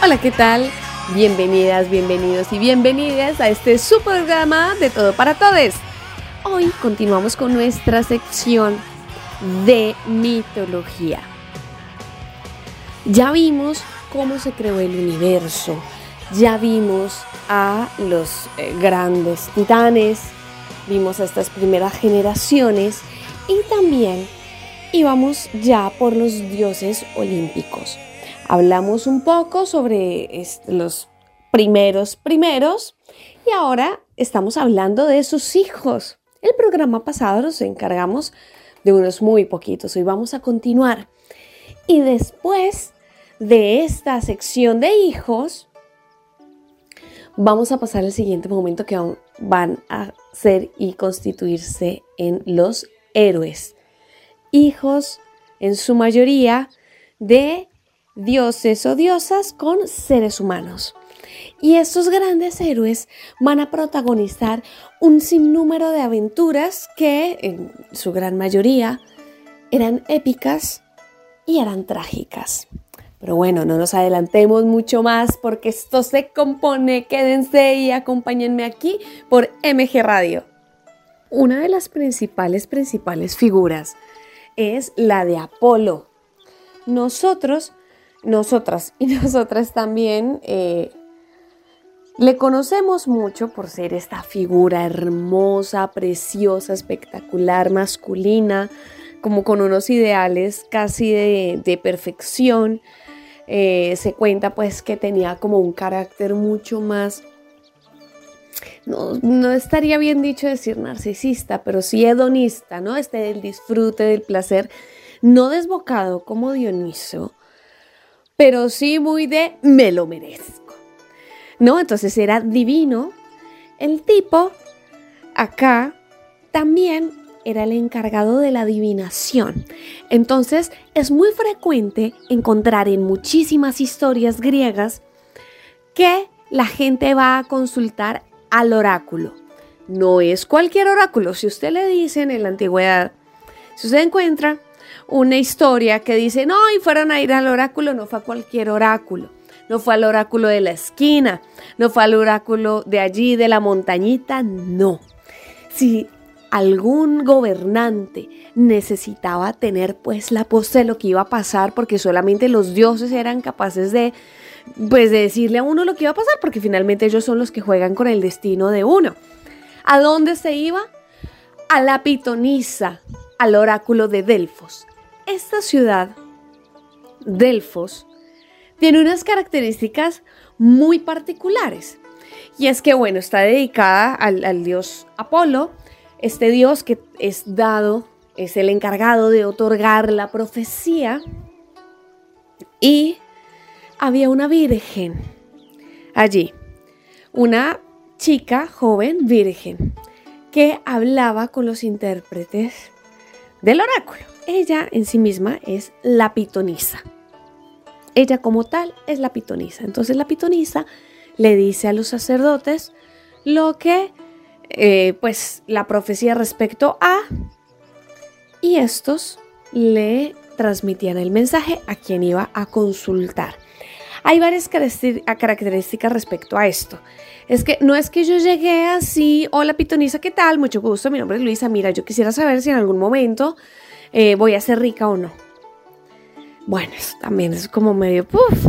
Hola, ¿qué tal? Bienvenidas, bienvenidos y bienvenidas a este su programa de Todo para Todes. Hoy continuamos con nuestra sección de mitología. Ya vimos cómo se creó el universo, ya vimos a los eh, grandes titanes, vimos a estas primeras generaciones y también íbamos ya por los dioses olímpicos. Hablamos un poco sobre los primeros primeros y ahora estamos hablando de sus hijos. El programa pasado nos encargamos de unos muy poquitos, hoy vamos a continuar. Y después de esta sección de hijos, vamos a pasar al siguiente momento que van a ser y constituirse en los héroes. Hijos, en su mayoría, de dioses o diosas con seres humanos. Y estos grandes héroes van a protagonizar un sinnúmero de aventuras que, en su gran mayoría, eran épicas y eran trágicas. Pero bueno, no nos adelantemos mucho más porque esto se compone. Quédense y acompáñenme aquí por MG Radio. Una de las principales, principales figuras es la de Apolo. Nosotros, nosotras y nosotras también eh, le conocemos mucho por ser esta figura hermosa, preciosa, espectacular, masculina, como con unos ideales casi de, perfección. Eh, se cuenta pues que tenía como un carácter mucho más, no, no estaría bien dicho decir narcisista, pero sí hedonista, ¿no? Este del disfrute, del placer, no desbocado como Dioniso, pero sí muy de me lo merezco. ¿No? Entonces era divino. El tipo acá también era el encargado de la adivinación. Entonces es muy frecuente encontrar en muchísimas historias griegas que la gente va a consultar al oráculo. No es cualquier oráculo. Si usted le dice en la antigüedad, si usted encuentra una historia que dice, no, y fueron a ir al oráculo, no fue a cualquier oráculo. No fue al oráculo de la esquina, no fue al oráculo de allí, de la montañita, no. Si algún gobernante necesitaba tener pues la posta de lo que iba a pasar, porque solamente los dioses eran capaces de pues de decirle a uno lo que iba a pasar, porque finalmente ellos son los que juegan con el destino de uno. ¿A dónde se iba? A la pitonisa, al oráculo de Delfos. Esta ciudad, Delfos, tiene unas características muy particulares. Y es que, bueno, está dedicada al, dios Apolo, este dios que es dado, es el encargado de otorgar la profecía. Y había una virgen allí, una chica joven virgen que hablaba con los intérpretes del oráculo. Ella en sí misma es la pitonisa. Ella como tal es la pitonisa. Entonces la pitonisa le dice a los sacerdotes lo que, eh, pues, la profecía respecto a, y estos le transmitían el mensaje a quien iba a consultar. Hay varias características respecto a esto. Es que no es que yo llegué así, hola pitonisa, ¿qué tal? Mucho gusto, mi nombre es Luisa. Mira, yo quisiera saber si en algún momento eh, voy a ser rica o no. Bueno, eso también es como medio puff.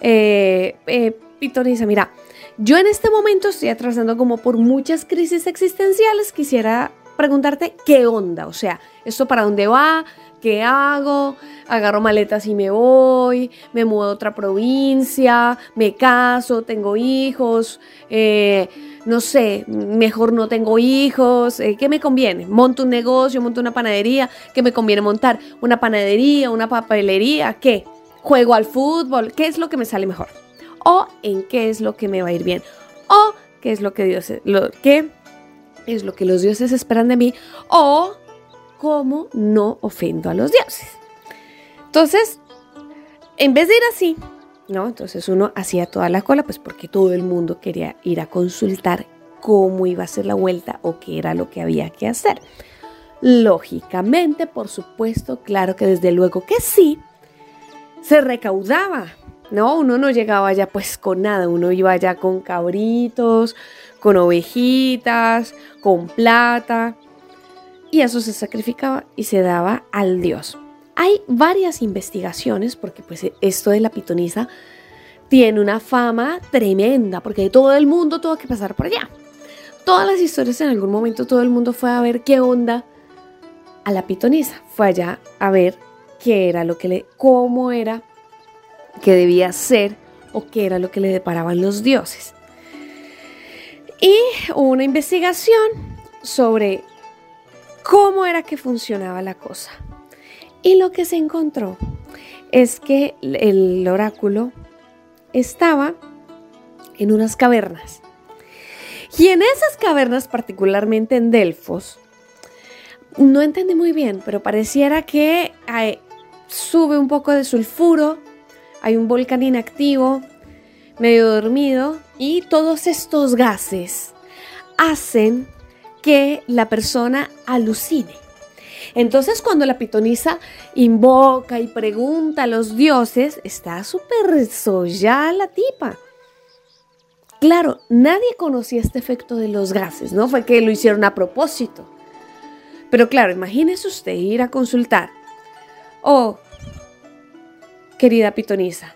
Eh, eh, Pitonisa, mira, yo en este momento estoy atravesando como por muchas crisis existenciales. Quisiera preguntarte qué onda, o sea, esto para dónde va, qué hago, agarro maletas y me voy, me mudo a otra provincia, me caso, tengo hijos, eh, no sé, mejor no tengo hijos, eh, ¿qué me conviene? Monto un negocio, monto una panadería, ¿qué me conviene montar? ¿Una panadería, una papelería? ¿Qué? ¿Juego al fútbol? ¿Qué es lo que me sale mejor? ¿O en qué es lo que me va a ir bien? ¿O qué es lo que Dios, lo, qué es lo que los dioses esperan de mí? ¿O cómo no ofendo a los dioses? Entonces, en vez de ir así, ¿no? Entonces uno hacía toda la cola, pues porque todo el mundo quería ir a consultar cómo iba a ser la vuelta o qué era lo que había que hacer. Lógicamente, por supuesto, claro que desde luego que sí, se recaudaba, ¿no? Uno no llegaba ya pues con nada, uno iba ya con cabritos, con ovejitas, con plata, y eso se sacrificaba y se daba al dios. Hay varias investigaciones, porque pues esto de la pitonisa tiene una fama tremenda, porque todo el mundo tuvo que pasar por allá. Todas las historias en algún momento todo el mundo fue a ver qué onda a la pitonisa, fue allá a ver qué era lo que le, cómo era que debía ser o qué era lo que le deparaban los dioses. Y hubo una investigación sobre cómo era que funcionaba la cosa. Y lo que se encontró es que el oráculo estaba en unas cavernas. Y en esas cavernas, particularmente en Delfos, no entendí muy bien, pero pareciera que sube un poco de sulfuro, hay un volcán inactivo, medio dormido, y todos estos gases hacen que la persona alucine. Entonces cuando la pitonisa invoca y pregunta a los dioses, está súper soya la tipa. Claro, nadie conocía este efecto de los gases, ¿no? Fue que lo hicieron a propósito. Pero claro, imagínese usted ir a consultar. Oh, querida pitonisa,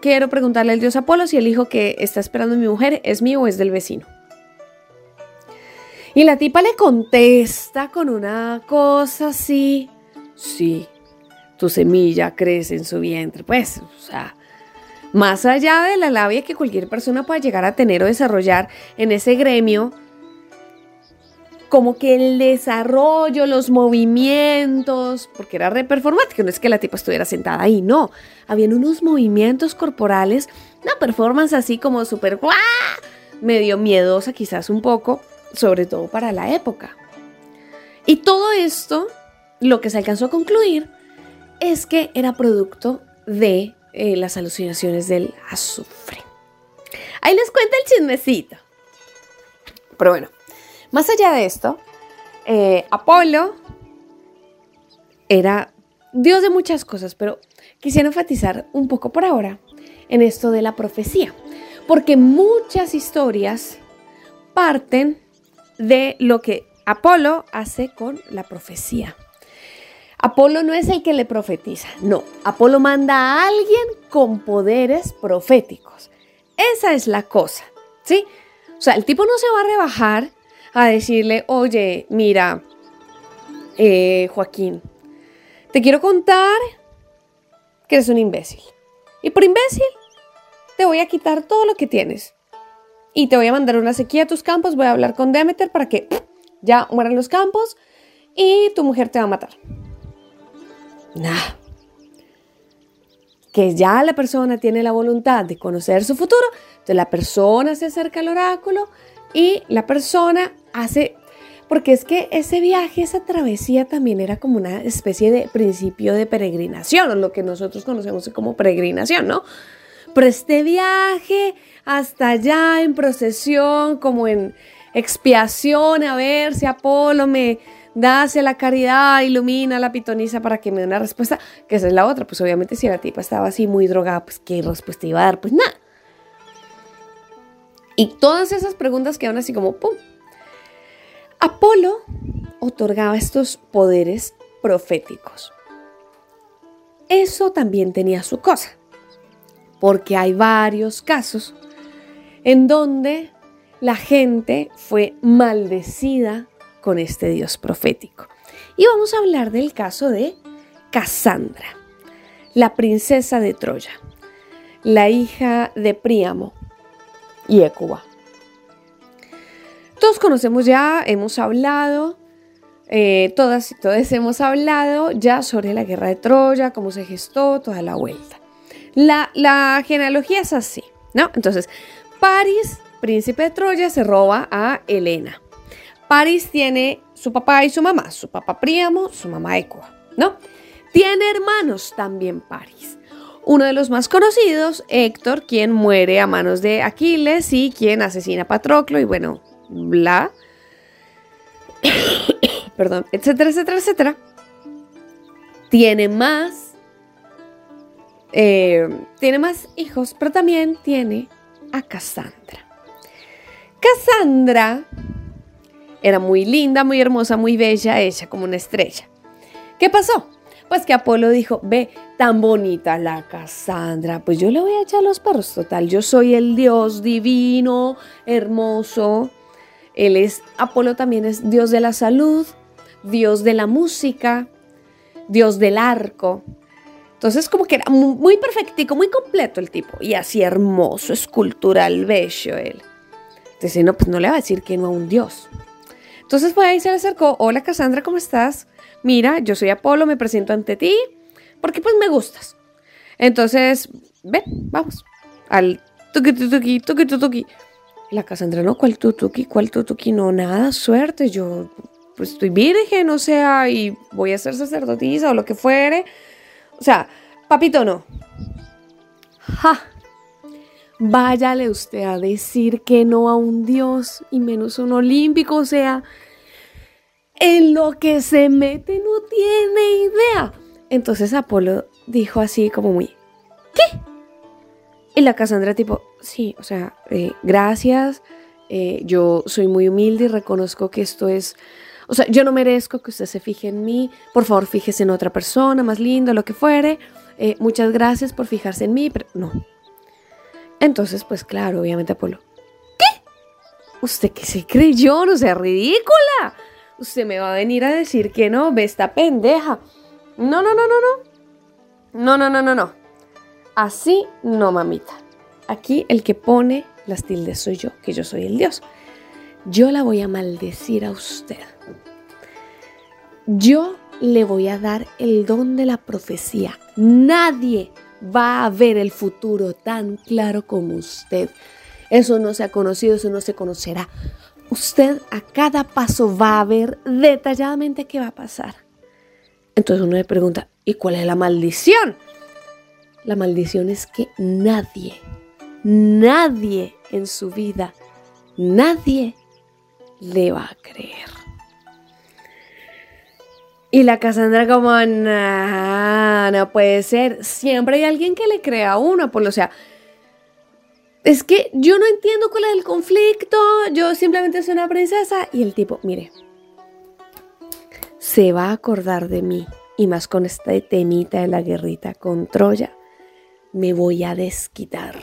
quiero preguntarle al dios Apolo si el hijo que está esperando mi mujer es mío o es del vecino. Y la tipa le contesta con una cosa así. Sí, tu semilla crece en su vientre. Pues, o sea, más allá de la labia que cualquier persona pueda llegar a tener o desarrollar en ese gremio, como que el desarrollo, los movimientos, porque era re performático, no es que la tipa estuviera sentada ahí, no. Habían unos movimientos corporales, una performance así como súper medio miedosa quizás un poco, sobre todo para la época. Y todo esto, lo que se alcanzó a concluir, es que era producto de eh, las alucinaciones del azufre. Ahí les cuento el chismecito. Pero bueno, más allá de esto, eh, Apolo era dios de muchas cosas, pero quisiera enfatizar un poco por ahora en esto de la profecía, porque muchas historias parten de lo que Apolo hace con la profecía. Apolo no es el que le profetiza, no, Apolo manda a alguien con poderes proféticos. Esa es la cosa, ¿sí? O sea, el tipo no se va a rebajar a decirle, oye, mira, eh, Joaquín, te quiero contar que eres un imbécil. Y por imbécil, te voy a quitar todo lo que tienes y te voy a mandar una sequía a tus campos, voy a hablar con Demeter para que ya mueran los campos y tu mujer te va a matar. Nah. Que ya la persona tiene la voluntad de conocer su futuro, entonces la persona se acerca al oráculo y la persona hace, porque es que ese viaje, esa travesía también era como una especie de principio de peregrinación, lo que nosotros conocemos como peregrinación, ¿no? Pero este viaje hasta allá en procesión, como en expiación, a ver si Apolo me da hacia la caridad, ilumina la pitonisa para que me dé una respuesta, que esa es la otra. Pues obviamente si la tipa estaba así muy drogada, pues qué respuesta iba a dar, pues nada. Y todas esas preguntas quedan así como ¡pum! Apolo otorgaba estos poderes proféticos. eso también tenía su cosa, porque hay varios casos en donde la gente fue maldecida con este Dios profético. Y vamos a hablar del caso de Casandra, la princesa de Troya, la hija de Príamo y Écuba. Todos conocemos ya, hemos hablado, eh, todas y todos hemos hablado ya sobre la guerra de Troya, cómo se gestó, toda la vuelta. La, la genealogía es así, ¿no? Entonces, Paris, príncipe de Troya, se roba a Helena. Paris tiene su papá y su mamá, su papá Príamo, su mamá Equa, ¿no? Tiene hermanos también Paris. Uno de los más conocidos, Héctor, quien muere a manos de Aquiles y quien asesina a Patroclo y bueno, bla. Perdón, etcétera, etcétera, etcétera. Tiene más. eh, tiene más hijos, pero también tiene a Cassandra. Cassandra era muy linda, muy hermosa, muy bella, hecha como una estrella. ¿Qué pasó? Pues que Apolo dijo, ve, tan bonita la Cassandra, pues yo le voy a echar los perros, total, yo soy el dios divino, hermoso. Él es, Apolo también es dios de la salud, dios de la música, dios del arco. Entonces como que era mu- muy perfectico, muy completo el tipo, y así hermoso, escultural, bello él. Entonces, no, pues no le va a decir que no a un dios. Entonces pues ahí se le acercó, hola Cassandra, ¿cómo estás? Mira, yo soy Apolo, me presento ante ti, porque pues me gustas. Entonces, ven, vamos, al tuki tuki tuki tuki. La Cassandra, no, ¿cuál tutuki? ¿Cuál tutuki? No, nada, suerte, yo pues estoy virgen, o sea, y voy a ser sacerdotisa o lo que fuere. O sea, papito, no. Ja. Váyale usted a decir que no a un dios y menos un olímpico, o sea, en lo que se mete no tiene idea. Entonces Apolo dijo así como muy, ¿qué? Y la Cassandra tipo, sí, o sea, eh, gracias, eh, yo soy muy humilde y reconozco que esto es, o sea, yo no merezco que usted se fije en mí, por favor fíjese en otra persona más linda, lo que fuere, eh, muchas gracias por fijarse en mí, pero no. Entonces, pues claro, obviamente Apolo, ¿qué? ¿Usted qué se creyó? No sea ridícula. Usted me va a venir a decir que no, ve esta pendeja. No, no, no, no, no. No, no, no, no, no. Así no, mamita. Aquí el que pone las tildes soy yo, que yo soy el Dios. Yo la voy a maldecir a usted. Yo le voy a dar el don de la profecía. Nadie va a ver el futuro tan claro como usted. Eso no se ha conocido, eso no se conocerá. Usted a cada paso va a ver detalladamente qué va a pasar. Entonces uno le pregunta, ¿y cuál es la maldición? La maldición es que nadie, nadie en su vida, nadie le va a creer. Y la Cassandra como, no, no puede ser. Siempre hay alguien que le crea a uno, por lo sea, es que yo no entiendo cuál es el conflicto, yo simplemente soy una princesa y el tipo, mire, se va a acordar de mí y más con esta temita de la guerrita con Troya, me voy a desquitar.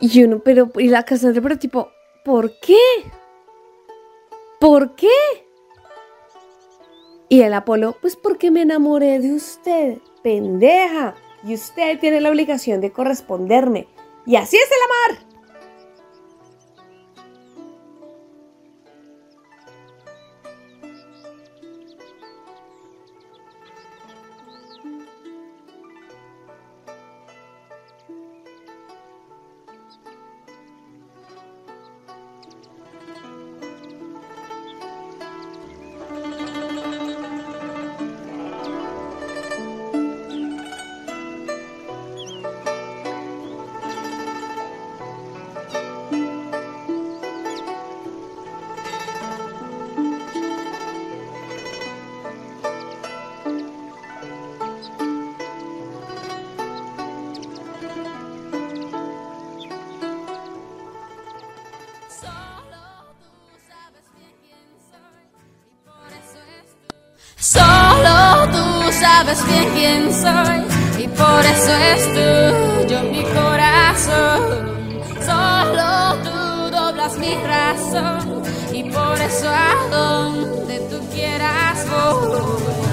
Y uno, pero, y la Cassandra, pero tipo, ¿por qué? ¿Por qué? Y el Apolo, pues porque me enamoré de usted, pendeja, y usted tiene la obligación de corresponderme. Y así es el amor. Sabes bien quién soy y por eso es tuyo mi corazón. Solo tú doblas mi razón y por eso a donde tú quieras voy.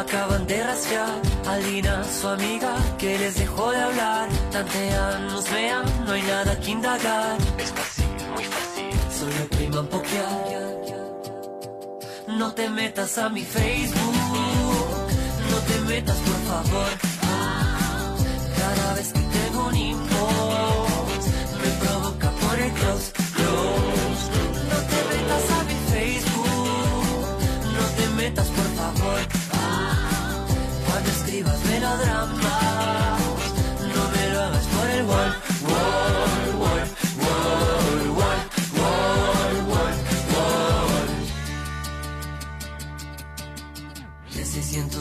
Acaban de rastrear. Alina, su amiga, que les dejó de hablar. Tantean, nos vean, no hay nada que indagar. Es fácil, muy fácil. Solo priman pokear. No te metas a mi Facebook. No te metas, por favor. Cada vez que tengo un inbox, me provoca por el close. close. escribas melodramas, no me lo hagas por el golpe.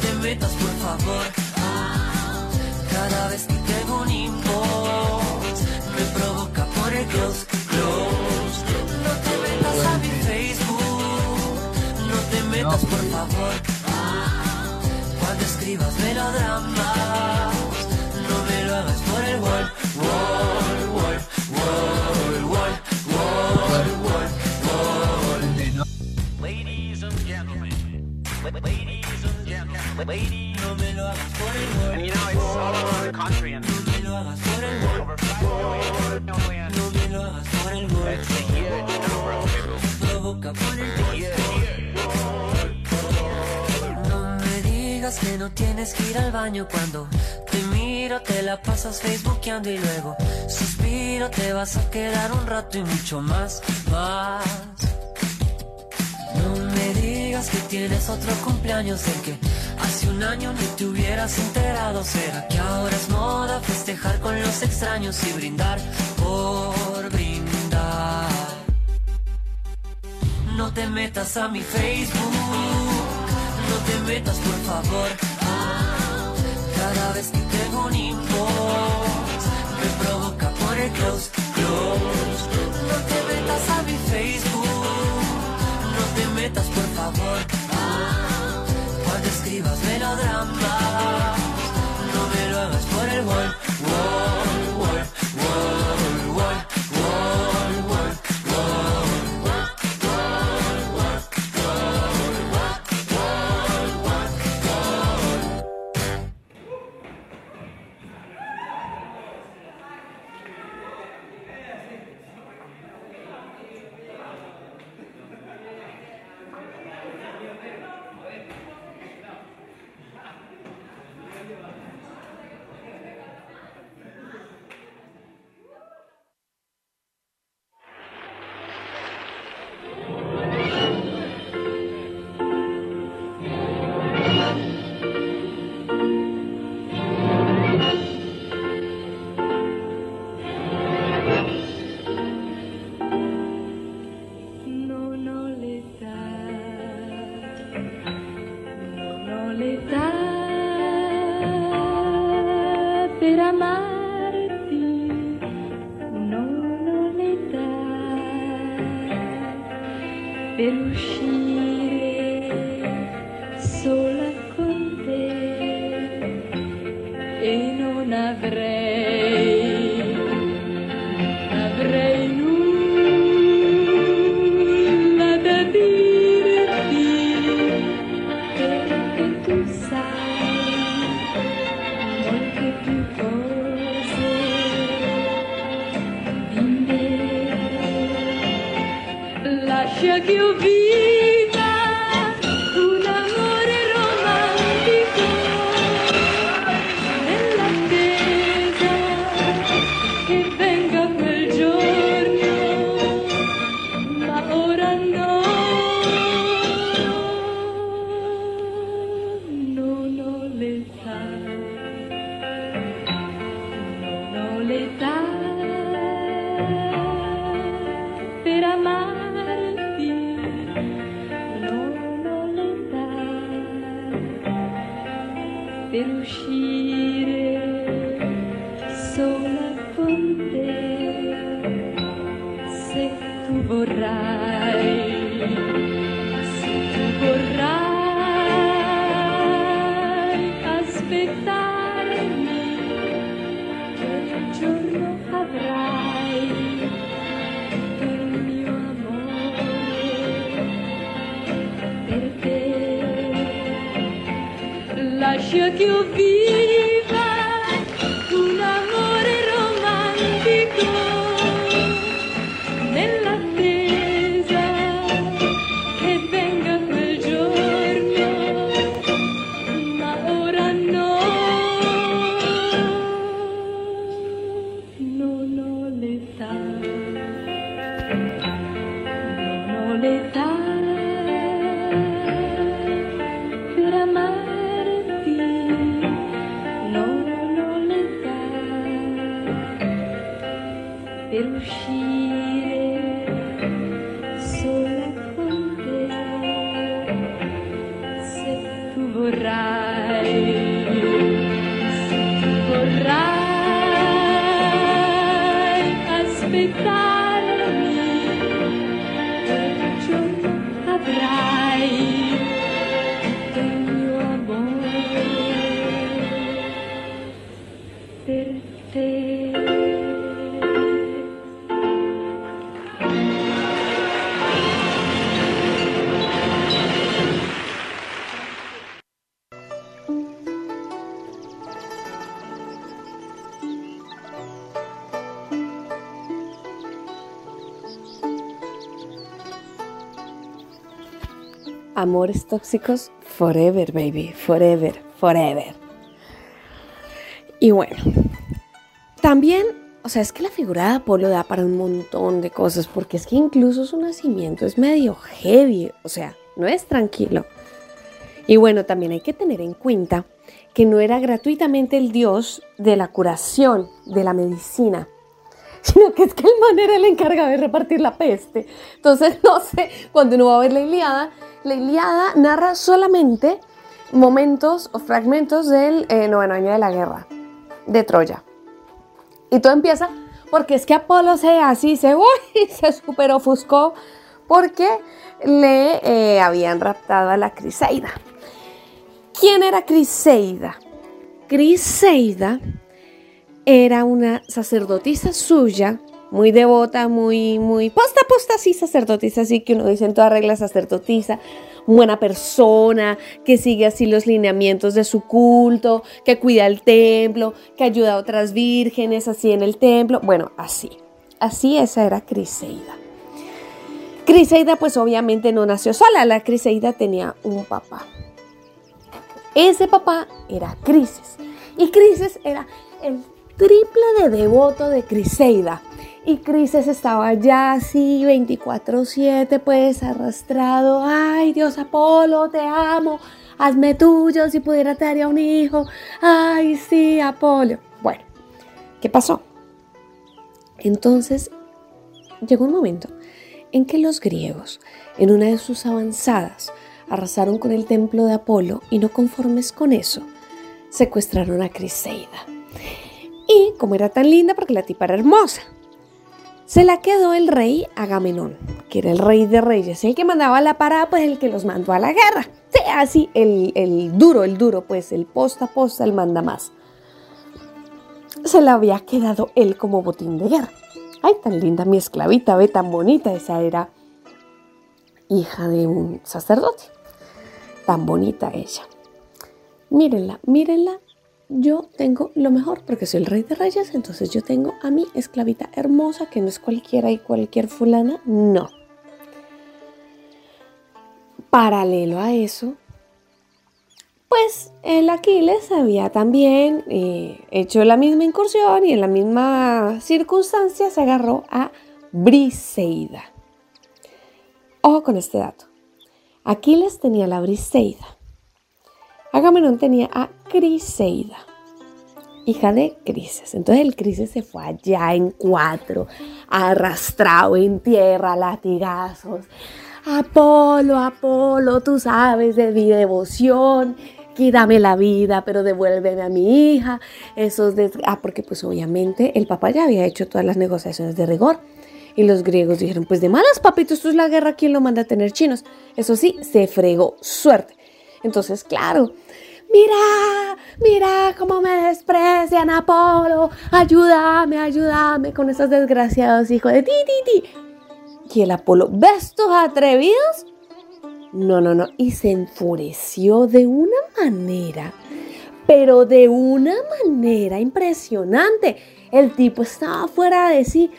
te metas por favor. Ah, Cada vez que tengo un inbox, me provoca por el close, close. No te metas a mi Facebook, no te metas por favor. Ah, Cuando escribas melodramas, no me lo hagas por el wall, wall, wall, wall, wall, wall, wall. Ladies and gentlemen, ladies, no me lo hagas por el wall. And you know, it's all over the No me lo hagas por el wall. over 5 million million. No me lo hagas por el wall. It's. Provoca por el wall. No me digas que no tienes que ir al baño cuando te miro, te la pasas facebookeando y luego suspiro, te vas a quedar un rato y mucho más. No me digas que tienes otro cumpleaños del que un año ni te hubieras enterado. ¿Será que ahora es moda festejar con los extraños y brindar por brindar? No te metas a mi Facebook, no te metas por favor. Ah, Cada vez que tengo un inbox, me provoca por el close, close. No te metas a mi Facebook, no te metas por favor. Ah, Cuando escribas melodramas, no me lo hagas por el wall, pelos vi. Amores tóxicos forever, baby. Forever, forever. Y bueno, también, o sea, es que la figura de Apolo da para un montón de cosas, porque es que incluso su nacimiento es medio heavy, o sea, no es tranquilo. Y bueno, también hay que tener en cuenta que no era gratuitamente el dios de la curación, de la medicina, sino que es que el man era el encargado de repartir la peste. Entonces, no sé, cuando uno va a ver la Iliada, la Iliada narra solamente momentos o fragmentos del eh, noveno año de la guerra de Troya. Y todo empieza porque es que Apolo se así se, uy, se ofuscó porque le eh, habían raptado a la Criseida. ¿Quién era Criseida? Criseida era una sacerdotisa suya, muy devota, muy, muy posta, posta, sí, sacerdotisa, así que uno dice en toda regla sacerdotisa, buena persona, que sigue así los lineamientos de su culto, que cuida el templo, que ayuda a otras vírgenes así en el templo, bueno, así, así esa era Criseida. Criseida pues obviamente no nació sola, la Criseida tenía un papá. Ese papá era Crises y Crises era el triple de devoto de Criseida. Y Crises estaba ya así 24/7 pues arrastrado. Ay Dios Apolo, te amo. Hazme tuyo, si pudiera te daría un hijo. Ay sí, Apolo. Bueno, ¿qué pasó? Entonces llegó un momento en que los griegos, en una de sus avanzadas, arrasaron con el templo de Apolo y no conformes con eso, secuestraron a Criseida. Y como era tan linda, porque la tipa era hermosa, se la quedó el rey Agamenón, que era el rey de reyes, el que mandaba la parada, pues el que los mandó a la guerra. Sí, así, el, el duro, el duro, pues el posta posta, el manda más. Se la había quedado él como botín de guerra. Ay, tan linda mi esclavita, ve tan bonita, esa era hija de un sacerdote. Tan bonita ella. Mírenla, mírenla. Yo tengo lo mejor porque soy el rey de reyes, entonces yo tengo a mi esclavita hermosa, que no es cualquiera y cualquier fulana, no. Paralelo a eso, pues el Aquiles había también eh, hecho la misma incursión y en la misma circunstancia se agarró a Briseida. Ojo con este dato. Aquiles tenía la Briseida. Agamenón tenía a Criseida, hija de Crises. Entonces el Crises se fue allá en cuatro, arrastrado en tierra, latigazos. Apolo, Apolo, tú sabes de mi devoción, quítame la vida, pero devuélveme a mi hija. Esos des- ah, porque pues obviamente el papá ya había hecho todas las negociaciones de rigor. Y los griegos dijeron, pues de malas, papito, esto es la guerra, ¿quién lo manda a tener chinos? Eso sí, se fregó, suerte. Entonces, claro, mira, mira cómo me desprecian, Apolo, ayúdame, ayúdame con esos desgraciados hijos de ti, ti, ti. Y el Apolo, ¿ves tus atrevidos? No, no, no. Y se enfureció de una manera, pero de una manera impresionante. El tipo estaba fuera de sí.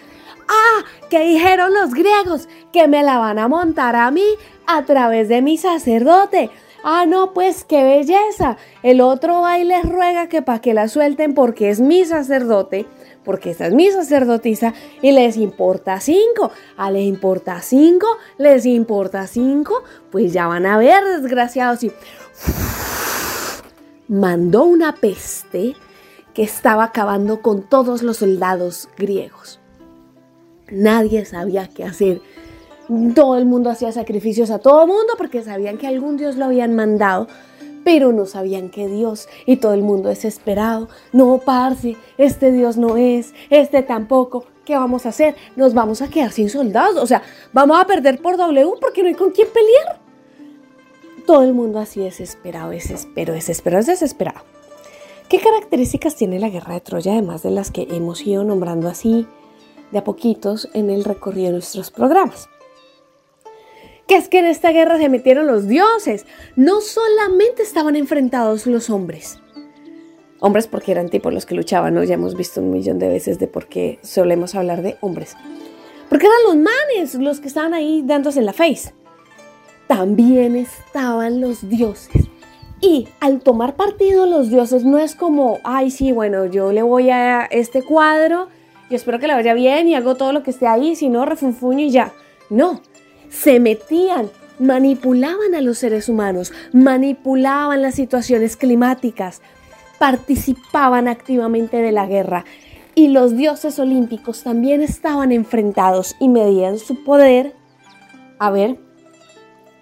Ah, que dijeron los griegos que me la van a montar a mí a través de mi sacerdote. Ah, no, pues qué belleza. El otro va y les ruega que para que la suelten porque es mi sacerdote, porque esta es mi sacerdotisa y les importa cinco. Ah, les importa cinco, les importa cinco, pues ya van a ver, desgraciados. Y mandó una peste que estaba acabando con todos los soldados griegos. Nadie sabía qué hacer. Todo el mundo hacía sacrificios a todo el mundo porque sabían que algún Dios lo habían mandado, pero no sabían qué Dios. Y todo el mundo desesperado. No, parce, este Dios no es, este tampoco. ¿Qué vamos a hacer? Nos vamos a quedar sin soldados. O sea, vamos a perder por W porque no hay con quién pelear. Todo el mundo así desesperado, desesperado, desesperado, desesperado. ¿Qué características tiene la guerra de Troya, además de las que hemos ido nombrando así de a poquitos en el recorrido de nuestros programas? Que es que en esta guerra se metieron los dioses. No solamente estaban enfrentados los hombres. Hombres porque eran tipos los que luchaban, ¿no? Ya hemos visto un millón de veces de por qué solemos hablar de hombres. Porque eran los manes los que estaban ahí dándose la face. También estaban los dioses. Y al tomar partido los dioses no es como, ay, sí, bueno, yo le voy a este cuadro y espero que le vaya bien y hago todo lo que esté ahí, si no, refunfuño y ya. No, se metían, manipulaban a los seres humanos, manipulaban las situaciones climáticas, participaban activamente de la guerra. Y los dioses olímpicos también estaban enfrentados y medían su poder. A ver,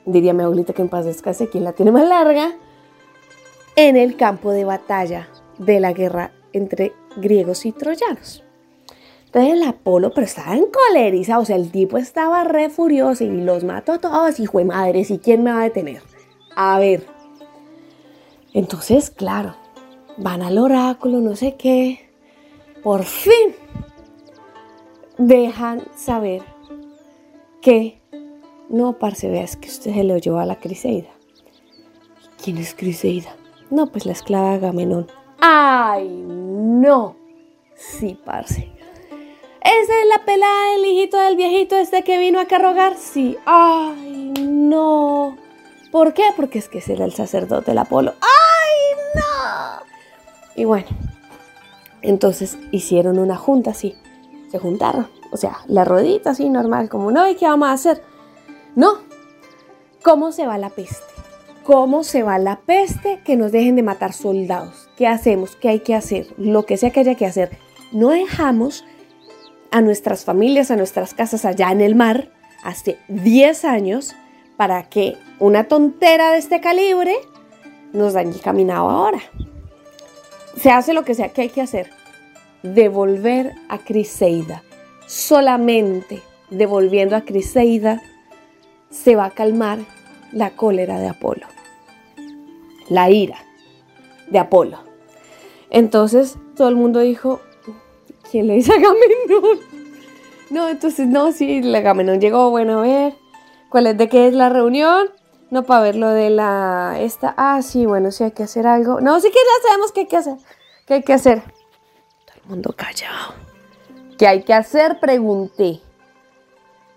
diría mi abuelita que en paz descanse, ¿quién la tiene más larga? en el campo de batalla de la guerra entre griegos y troyanos. Entonces el Apolo, pero estaba encolerizado, o sea, el tipo estaba re furioso y los mató a todos, hijo de madres, ¿y quién me va a detener? A ver. Entonces, claro, van al oráculo, no sé qué, por fin dejan saber que no, parce, veas que usted se lo llevó a la Criseida. ¿Quién es Criseida? No, pues la esclava Agamenón. ¡Ay, no! Sí, parce. ¿Esa es la pelada del hijito del viejito este que vino acá a rogar? Sí. ¡Ay, no! ¿Por qué? Porque es que ese era el sacerdote del Apolo. ¡Ay, no! Y bueno, entonces hicieron una junta así. Se juntaron. O sea, la rodita así normal, como no, ¿y qué vamos a hacer? No. ¿Cómo se va la peste? ¿Cómo se va la peste? Que nos dejen de matar soldados. ¿Qué hacemos? ¿Qué hay que hacer? Lo que sea que haya que hacer. No dejamos a nuestras familias, a nuestras casas allá en el mar, hace 10 años, para que una tontera de este calibre nos dañe el caminado ahora. Se hace lo que sea que hay que hacer. Devolver a Criseida. Solamente devolviendo a Criseida se va a calmar la cólera de Apolo. La ira de Apolo. Entonces todo el mundo dijo, ¿quién le dice Agamenón? No, entonces no, sí, Agamenón llegó, bueno, a ver, ¿cuál es de qué es la reunión? No, para ver lo de la, esta, ah, sí, bueno, sí hay que hacer algo. No, sí que ya sabemos qué hay que hacer, qué hay que hacer. Todo el mundo callado. ¿Qué hay que hacer? Pregunté.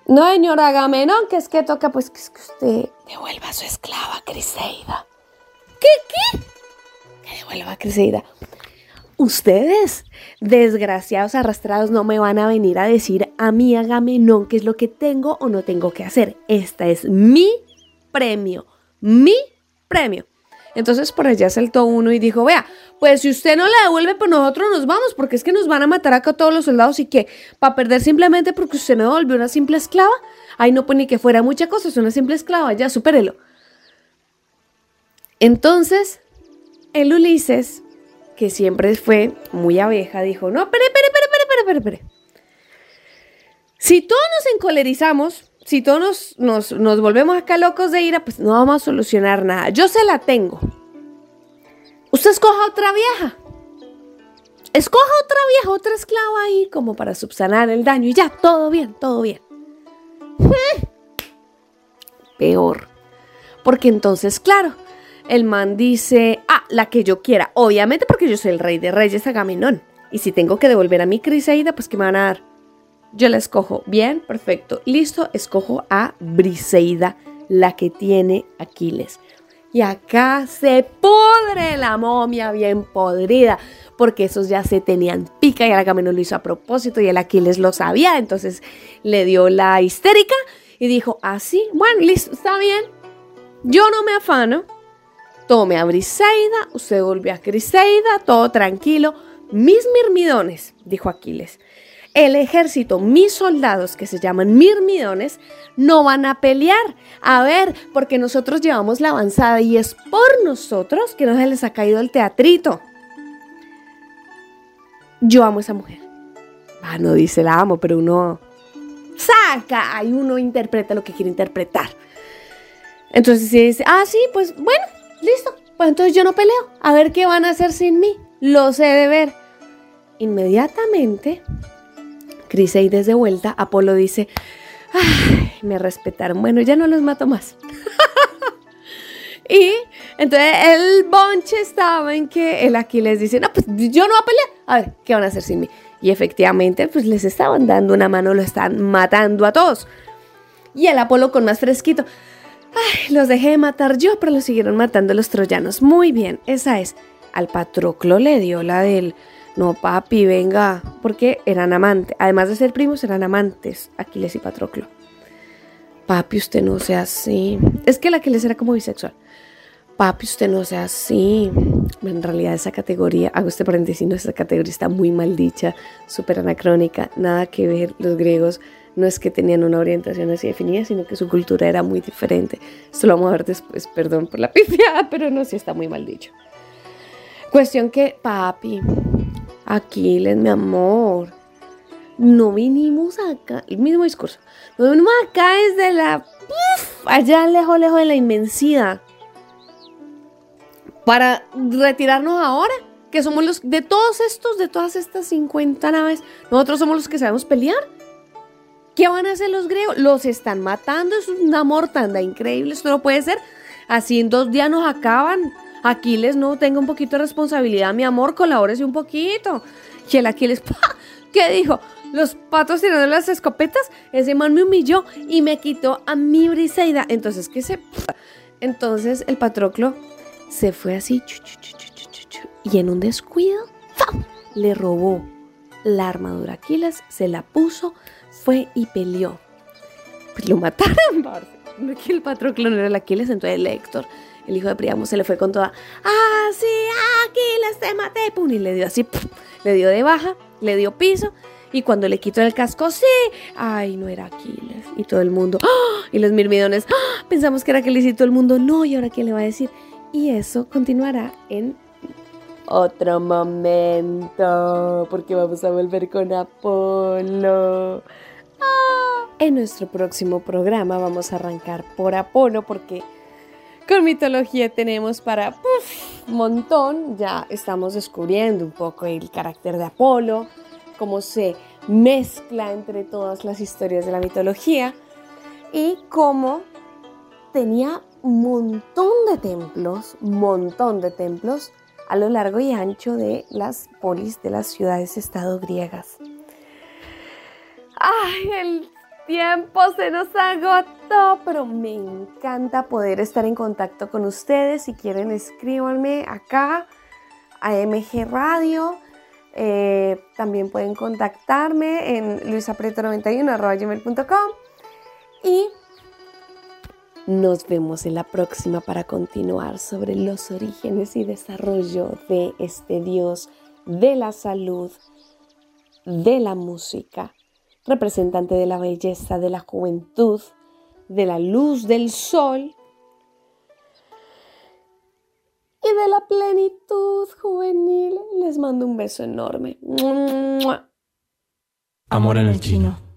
No, señor Agamenón, que es que toca, pues que es que usted devuelva a su esclava Criseida. ¿Qué, qué? Que devuelva a Criseida. Ustedes, desgraciados arrastrados, no me van a venir a decir a mí Agamenón qué es lo que tengo o no tengo que hacer. Esta es mi premio, mi premio. Entonces por allá saltó uno y dijo, vea, pues si usted no la devuelve, pues nosotros nos vamos, porque es que nos van a matar acá todos los soldados y que para perder simplemente porque usted no devolvió una simple esclava, ay no, pues ni que fuera mucha cosa, es una simple esclava, ya, supérelo. Entonces, el Ulises, que siempre fue muy abeja, dijo, no, espere, espere, espere, espere, espere, espere. Si todos nos encolerizamos, si todos nos, nos volvemos acá locos de ira, pues no vamos a solucionar nada. Yo se la tengo. Usted escoja otra vieja. Escoja otra vieja, otra esclava ahí, como para subsanar el daño. Y ya, todo bien, todo bien. Peor. Porque entonces, claro, el man dice, ah, la que yo quiera. Obviamente porque yo soy el rey de reyes Agamenón. Y si tengo que devolver a mi Criseida, pues ¿qué me van a dar? Yo la escojo. Bien, perfecto. Listo, escojo a Briseida, la que tiene Aquiles. Y acá se pudre la momia bien podrida, porque esos ya se tenían pica y el Agamenón lo hizo a propósito y el Aquiles lo sabía. Entonces le dio la histérica y dijo, así, bueno, listo, está bien. Yo no me afano. Tome a Briseida, usted volvió a Criseida, todo tranquilo. Mis mirmidones, dijo Aquiles. el ejército, mis soldados que se llaman mirmidones, no van a pelear. A ver, porque nosotros llevamos la avanzada y es por nosotros que no se les ha caído el teatrito. Yo amo a esa mujer. Ah, no dice la amo, pero uno saca, ahí uno interpreta lo que quiere interpretar. Entonces si dice, ah, sí, pues bueno, listo. Pues entonces yo no peleo. A ver qué van a hacer sin mí. Lo sé de ver. Inmediatamente, Criseides de vuelta, Apolo dice, me respetaron. Bueno, ya no los mato más. y entonces el bonche estaba en que el Aquiles dice, no, pues yo no voy a pelear. A ver, ¿qué van a hacer sin mí? Y efectivamente, pues les estaban dando una mano, lo están matando a todos. Y el Apolo con más fresquito. Ay, los dejé de matar yo, pero los siguieron matando los troyanos. Muy bien, esa es. Al Patroclo le dio la del no, papi, venga, porque eran amantes. Además de ser primos, eran amantes, Aquiles y Patroclo. Papi, usted no sea así. Es que el Aquiles era como bisexual. Papi, usted no sea así. En realidad esa categoría, hago este paréntesis, no, esa categoría está muy mal dicha, súper anacrónica, nada que ver. Los griegos no es que tenían una orientación así definida, sino que su cultura era muy diferente. Esto lo vamos a ver después, perdón por la pifiada, pero no, sí está muy mal dicho. Cuestión que, papi, Aquiles, mi amor, no vinimos acá, el mismo discurso, no vinimos acá desde la, uf, allá lejos, lejos de la inmensidad, para retirarnos ahora, que somos los, de todos estos, de todas estas 50 naves, nosotros somos los que sabemos pelear. ¿Qué van a hacer los griegos? Los están matando, es una mortanda increíble, esto no puede ser. Así en dos días nos acaban. Aquiles, no, tenga un poquito de responsabilidad, mi amor, colabórese un poquito. Y el Aquiles. ¿qué dijo? Los patos tirando las escopetas, ese man me humilló y me quitó a mi Briseida. Entonces, ¿qué se...? Entonces el Patroclo se fue así, y en un descuido, le robó la armadura Aquiles, se la puso, fue y peleó. Pues lo mataron, parce. El Patroclo no era el Aquiles, entonces el Héctor, el hijo de Príamo, se le fue con toda, ah, sí, Aquiles, te maté, pum, y le dio así, le dio de baja, le dio piso, y cuando le quitó el casco, sí, ay, no era Aquiles, y todo el mundo, ¡ah! y los mirmidones, ¡ah! pensamos que era Aquiles y todo el mundo, no, y ahora quién le va a decir, y eso continuará en otro momento, porque vamos a volver con Apolo. En nuestro próximo programa vamos a arrancar por Apolo, porque con mitología tenemos para uf, un montón. Ya estamos descubriendo un poco el carácter de Apolo, cómo se mezcla entre todas las historias de la mitología y cómo tenía un montón de templos, montón de templos a lo largo y ancho de las polis de las ciudades-estado griegas. Ay, el tiempo se nos agotó, pero me encanta poder estar en contacto con ustedes. Si quieren, escríbanme acá a MG Radio. Eh, también pueden contactarme en luisapreto91.com y nos vemos en la próxima para continuar sobre los orígenes y desarrollo de este Dios de la salud, de la música, representante de la belleza, de la juventud, de la luz del sol y de la plenitud juvenil. Les mando un beso enorme. Amor en el chino.